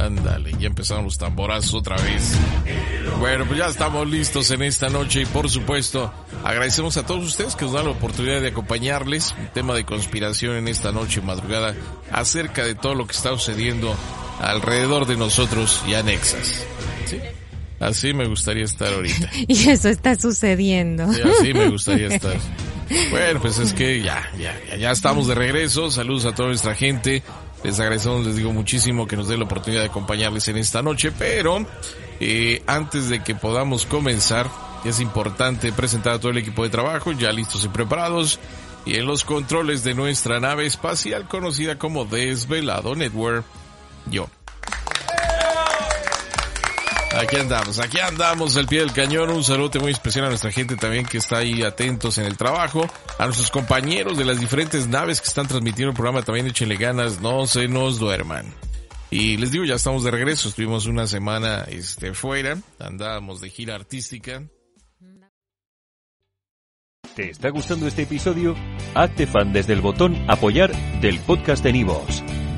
Ándale, ya empezaron los tamborazos otra vez. Bueno, pues ya estamos listos en esta noche y por supuesto agradecemos a todos ustedes que nos dan la oportunidad de acompañarles. Un tema de conspiración en esta noche madrugada acerca de todo lo que está sucediendo alrededor de nosotros y anexas. ¿Sí? Así me gustaría estar ahorita. Y eso está sucediendo. Sí, así me gustaría estar. Bueno, pues es que ya, ya, ya, ya estamos de regreso. Saludos a toda nuestra gente. Les agradecemos, les digo muchísimo que nos dé la oportunidad de acompañarles en esta noche, pero eh, antes de que podamos comenzar, es importante presentar a todo el equipo de trabajo, ya listos y preparados, y en los controles de nuestra nave espacial conocida como Desvelado Network, yo. Aquí andamos, aquí andamos al pie del cañón. Un saludo muy especial a nuestra gente también que está ahí atentos en el trabajo. A nuestros compañeros de las diferentes naves que están transmitiendo el programa también échenle ganas, no se nos duerman. Y les digo, ya estamos de regreso. Estuvimos una semana este, fuera, andábamos de gira artística. ¿Te está gustando este episodio? Hazte fan desde el botón apoyar del podcast de Nivos.